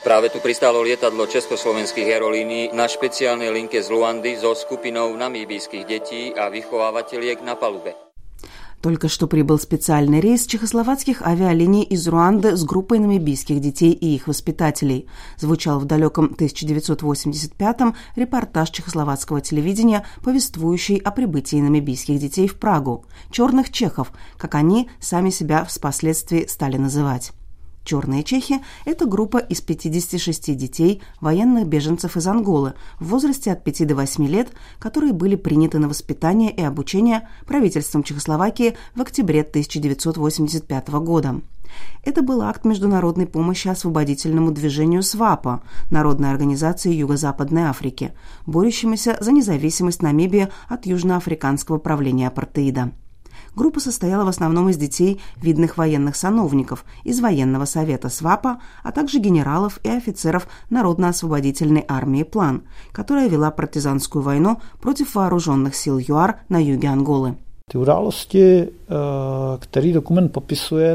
Práve tu pristálo lietadlo československých aerolínií na špeciálnej linke z Luandy so skupinou namíbijských детей a vychovávateľiek на палубе. Только что прибыл специальный рейс чехословацких авиалиний из Руанды с группой намибийских детей и их воспитателей. Звучал в далеком 1985-м репортаж чехословацкого телевидения, повествующий о прибытии намибийских детей в Прагу. «Черных чехов», как они сами себя впоследствии стали называть. Черные чехи – это группа из 56 детей, военных беженцев из Анголы, в возрасте от 5 до 8 лет, которые были приняты на воспитание и обучение правительством Чехословакии в октябре 1985 года. Это был акт международной помощи освободительному движению СВАПа, Народной организации Юго-Западной Африки, борющемуся за независимость Намибии от южноафриканского правления апартеида. Группа состояла в основном из детей видных военных сановников, из военного совета СВАПа, а также генералов и офицеров Народно-освободительной армии «План», которая вела партизанскую войну против вооруженных сил ЮАР на юге Анголы.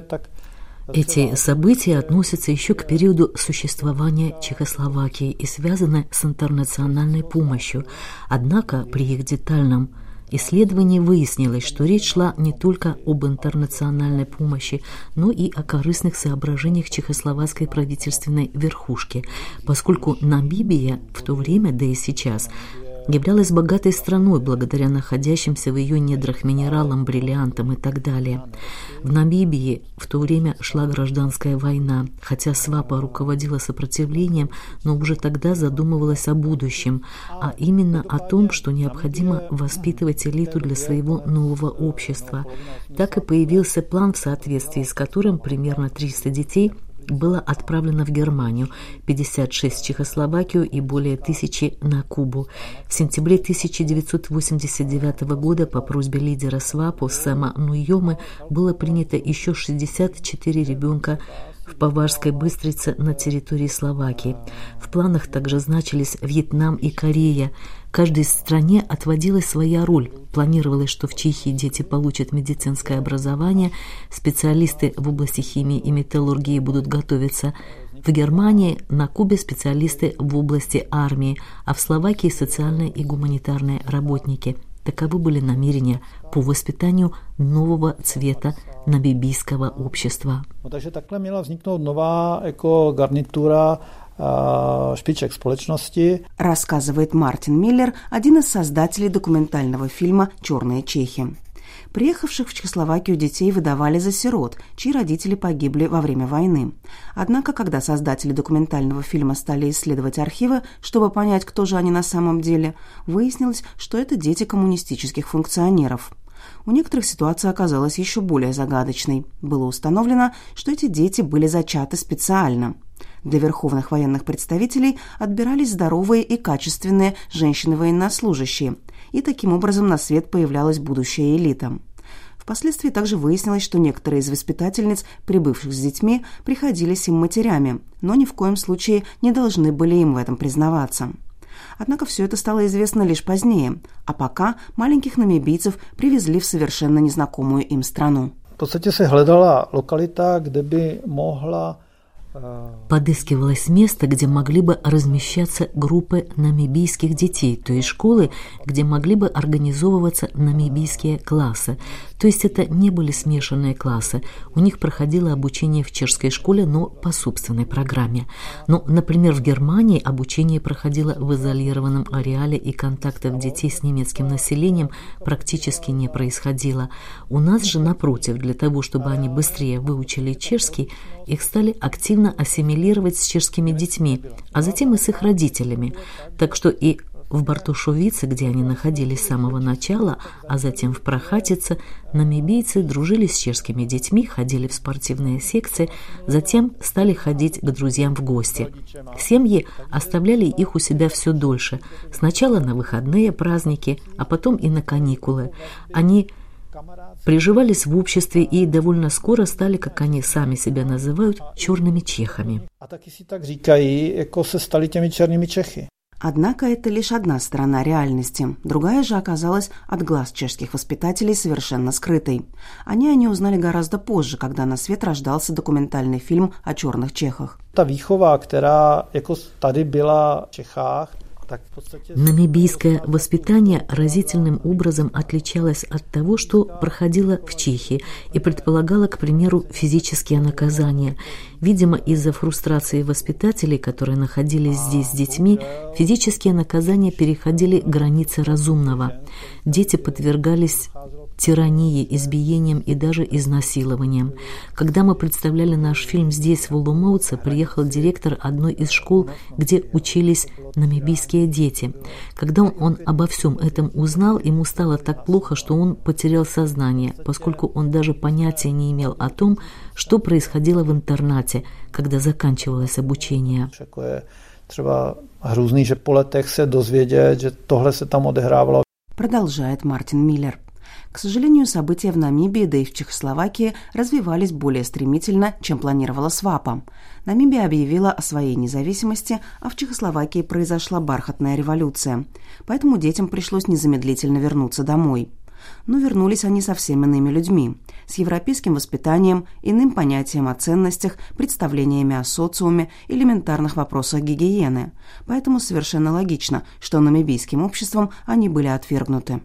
Tak эти события относятся еще к периоду существования Чехословакии и связаны с интернациональной помощью. Однако при их детальном исследовании выяснилось, что речь шла не только об интернациональной помощи, но и о корыстных соображениях чехословацкой правительственной верхушки, поскольку Намибия в то время, да и сейчас, являлась богатой страной благодаря находящимся в ее недрах минералам, бриллиантам и так далее. В Намибии в то время шла гражданская война, хотя Свапа руководила сопротивлением, но уже тогда задумывалась о будущем, а именно о том, что необходимо воспитывать элиту для своего нового общества. Так и появился план, в соответствии с которым примерно 300 детей – было отправлено в Германию, 56 в Чехословакию и более тысячи на Кубу. В сентябре 1989 года по просьбе лидера СВАПО Сэма Нуйомы было принято еще 64 ребенка в Поварской Быстрице на территории Словакии. В планах также значились Вьетнам и Корея. Каждой стране отводилась своя роль. Планировалось, что в Чехии дети получат медицинское образование, специалисты в области химии и металлургии будут готовиться в Германии, на Кубе специалисты в области армии, а в Словакии социальные и гуманитарные работники. Таковы были намерения по воспитанию нового цвета намибийского общества. No, takže takhle měla vzniknout nová jako garnitura шпичек спolečnosti. Рассказывает Мартин Миллер, один из создателей документального фильма «Черные чехи». Приехавших в Чехословакию детей выдавали за сирот, чьи родители погибли во время войны. Однако, когда создатели документального фильма стали исследовать архивы, чтобы понять, кто же они на самом деле, выяснилось, что это дети коммунистических функционеров. У некоторых ситуация оказалась еще более загадочной. Было установлено, что эти дети были зачаты специально. Для верховных военных представителей отбирались здоровые и качественные женщины-военнослужащие, и таким образом на свет появлялась будущая элита. Впоследствии также выяснилось, что некоторые из воспитательниц, прибывших с детьми, приходились им матерями, но ни в коем случае не должны были им в этом признаваться. Однако все это стало известно лишь позднее, а пока маленьких намибийцев привезли в совершенно незнакомую им страну. В подstatě se hledala lokalita, kde by mohla Подыскивалось место, где могли бы размещаться группы намибийских детей, то есть школы, где могли бы организовываться намибийские классы. То есть это не были смешанные классы. У них проходило обучение в чешской школе, но по собственной программе. Но, например, в Германии обучение проходило в изолированном ареале и контактов детей с немецким населением практически не происходило. У нас же, напротив, для того, чтобы они быстрее выучили чешский, их стали активно ассимилировать с чешскими детьми, а затем и с их родителями. Так что и в Бартушовице, где они находились с самого начала, а затем в Прохатице, намибийцы дружили с чешскими детьми, ходили в спортивные секции, затем стали ходить к друзьям в гости. Семьи оставляли их у себя все дольше, сначала на выходные праздники, а потом и на каникулы. Они приживались в обществе и довольно скоро стали, как они сами себя называют, черными чехами. А таки си так říkají, jako se stali těmi. Однако это лишь одна сторона реальности. Другая же оказалась от глаз чешских воспитателей совершенно скрытой. Они они узнали гораздо позже, когда на свет рождался документальный фильм о черных чехах. Та výchova, která jako tady byla Čechách, Намибийское воспитание разительным образом отличалось от того, что проходило в Чехии и предполагало, к примеру, физические наказания. Видимо, из-за фрустрации воспитателей, которые находились здесь с детьми, физические наказания переходили границы разумного. Дети подвергались тирании, избиением и даже изнасилованием. Когда мы представляли наш фильм здесь, в Улумоуце, приехал директор одной из школ, где учились намибийские дети. Когда он обо всем этом узнал, ему стало так плохо, что он потерял сознание, поскольку он даже понятия не имел о том, что происходило в интернате, когда заканчивалось обучение. Třeba hrůzný, že po letech se dozvědět, že tohle se tam odehrávalo. Продолжает Мартин Миллер. К сожалению, события в Намибии, да и в Чехословакии развивались более стремительно, чем планировала СВАПа. Намибия объявила о своей независимости, а в Чехословакии произошла бархатная революция. Поэтому детям пришлось незамедлительно вернуться домой но вернулись они совсем иными людьми, с европейским воспитанием, иным понятием о ценностях, представлениями о социуме, элементарных вопросах гигиены. Поэтому совершенно логично, что намибийским обществом они были отвергнуты.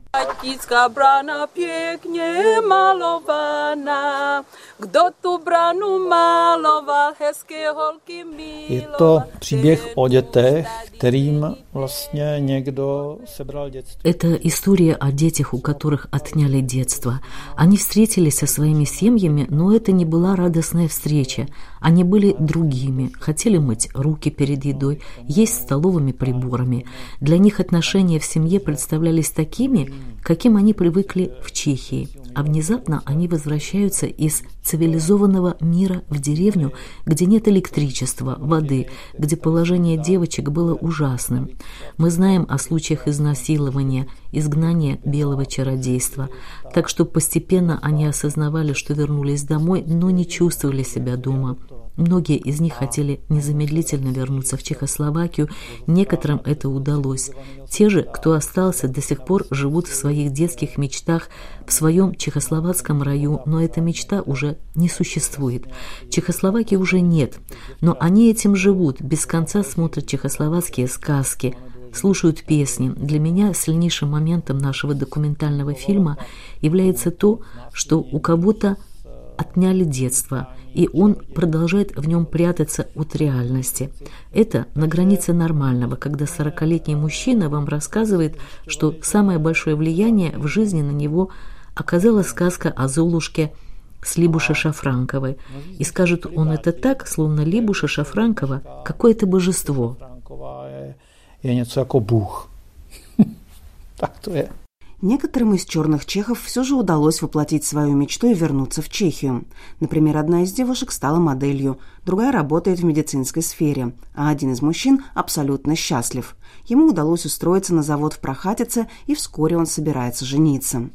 Это příběh o dětech, kterým vlastně někdo sebral dětství. Это история о детях, у которых отняли детство. Они встретились со своими семьями, но это не была радостная встреча. Они были другими, хотели мыть руки перед едой, есть столовыми приборами. Для них отношения в семье представлялись такими, каким они привыкли в Чехии а внезапно они возвращаются из цивилизованного мира в деревню, где нет электричества, воды, где положение девочек было ужасным. Мы знаем о случаях изнасилования, изгнания белого чародейства, так что постепенно они осознавали, что вернулись домой, но не чувствовали себя дома. Многие из них хотели незамедлительно вернуться в Чехословакию, некоторым это удалось. Те же, кто остался, до сих пор живут в своих детских мечтах в своем чехословацком раю, но эта мечта уже не существует. Чехословакии уже нет, но они этим живут, без конца смотрят чехословацкие сказки, слушают песни. Для меня сильнейшим моментом нашего документального фильма является то, что у кого-то отняли детство, и он продолжает в нем прятаться от реальности. Это на границе нормального, когда 40-летний мужчина вам рассказывает, что самое большое влияние в жизни на него оказала сказка о Золушке с Либуша Шафранковой. И скажет он это так, словно Либуша Шафранкова – какое-то божество. Je něco jako Bůh. tak to je. Некоторым из черных чехов все же удалось воплотить свою мечту и вернуться в Чехию. Например, одна из девушек стала моделью, другая работает в медицинской сфере, а один из мужчин абсолютно счастлив. Ему удалось устроиться на завод в Прохатице, и вскоре он собирается жениться.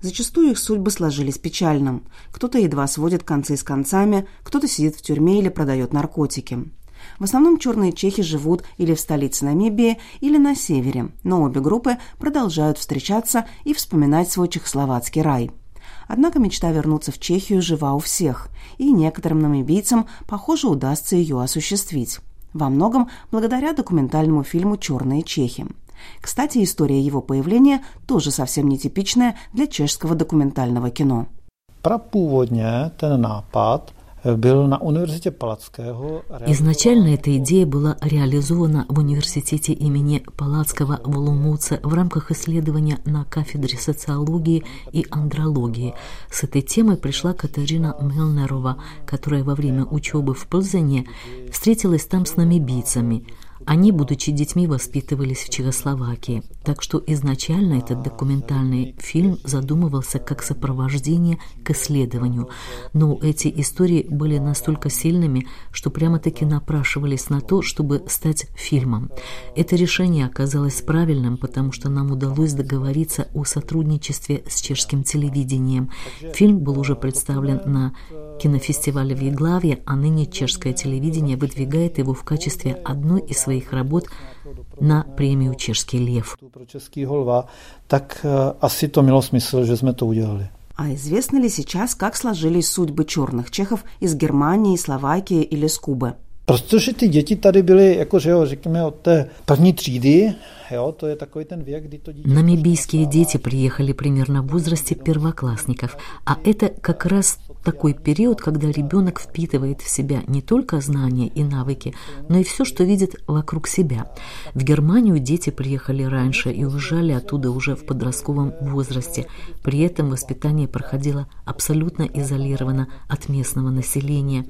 Зачастую их судьбы сложились печально. Кто-то едва сводит концы с концами, кто-то сидит в тюрьме или продает наркотики. В основном черные чехи живут или в столице Намибии, или на севере, но обе группы продолжают встречаться и вспоминать свой чехословацкий рай. Однако мечта вернуться в Чехию жива у всех, и некоторым намибийцам, похоже, удастся ее осуществить. Во многом благодаря документальному фильму «Черные чехи». Кстати, история его появления тоже совсем нетипичная для чешского документального кино. Прапůvodně ten nápad Изначально эта идея была реализована в университете имени Палацкого в Лумуце в рамках исследования на кафедре социологии и андрологии. С этой темой пришла Катерина Мелнерова, которая во время учебы в Плзене встретилась там с намибийцами – они, будучи детьми, воспитывались в Чехословакии, так что изначально этот документальный фильм задумывался как сопровождение к исследованию. Но эти истории были настолько сильными, что прямо-таки напрашивались на то, чтобы стать фильмом. Это решение оказалось правильным, потому что нам удалось договориться о сотрудничестве с чешским телевидением. Фильм был уже представлен на кинофестивале в Еглаве, а ныне чешское телевидение выдвигает его в качестве одной из своих работ на премию «Чешский лев». Так asi to mělo smysl, že jsme to udělali. А известно ли сейчас, как сложились судьбы черных чехов из Германии, Словакии или с Кубы? Protože ty děti tady byly, jako, že jo, řekněme, od té první třídy, jo, to je takový ten věk, kdy to dítě... Намибийские дети приехали примерно в возрасте первоклассников, а это как раз такой период, когда ребенок впитывает в себя не только знания и навыки, но и все, что видит вокруг себя. В Германию дети приехали раньше и уезжали оттуда уже в подростковом возрасте. При этом воспитание проходило абсолютно изолированно от местного населения.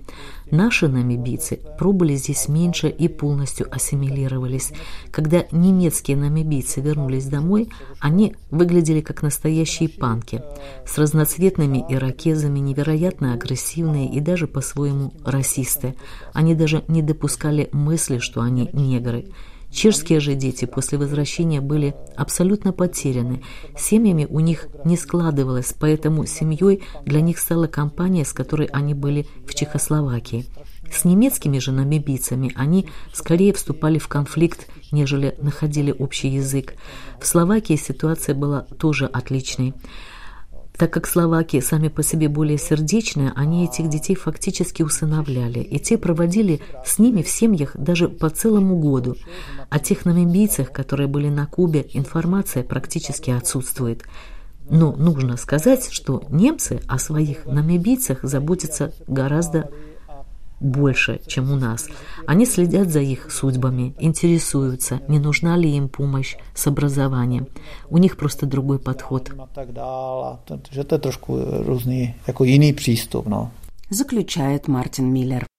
Наши намибийцы пробыли здесь меньше и полностью ассимилировались. Когда немецкие намибийцы вернулись домой, они выглядели как настоящие панки с разноцветными ирокезами, невероятно агрессивные и даже по-своему расисты. Они даже не допускали мысли, что они негры. Чешские же дети после возвращения были абсолютно потеряны. Семьями у них не складывалось, поэтому семьей для них стала компания, с которой они были в Чехословакии. С немецкими же намибийцами они скорее вступали в конфликт, нежели находили общий язык. В Словакии ситуация была тоже отличной. Так как словаки сами по себе более сердечные, они этих детей фактически усыновляли, и те проводили с ними в семьях даже по целому году. О тех намибийцах, которые были на Кубе, информация практически отсутствует. Но нужно сказать, что немцы о своих намибийцах заботятся гораздо больше, чем у нас. Они следят за их судьбами, интересуются, не нужна ли им помощь с образованием. У них просто другой подход. No. Заключает Мартин Миллер.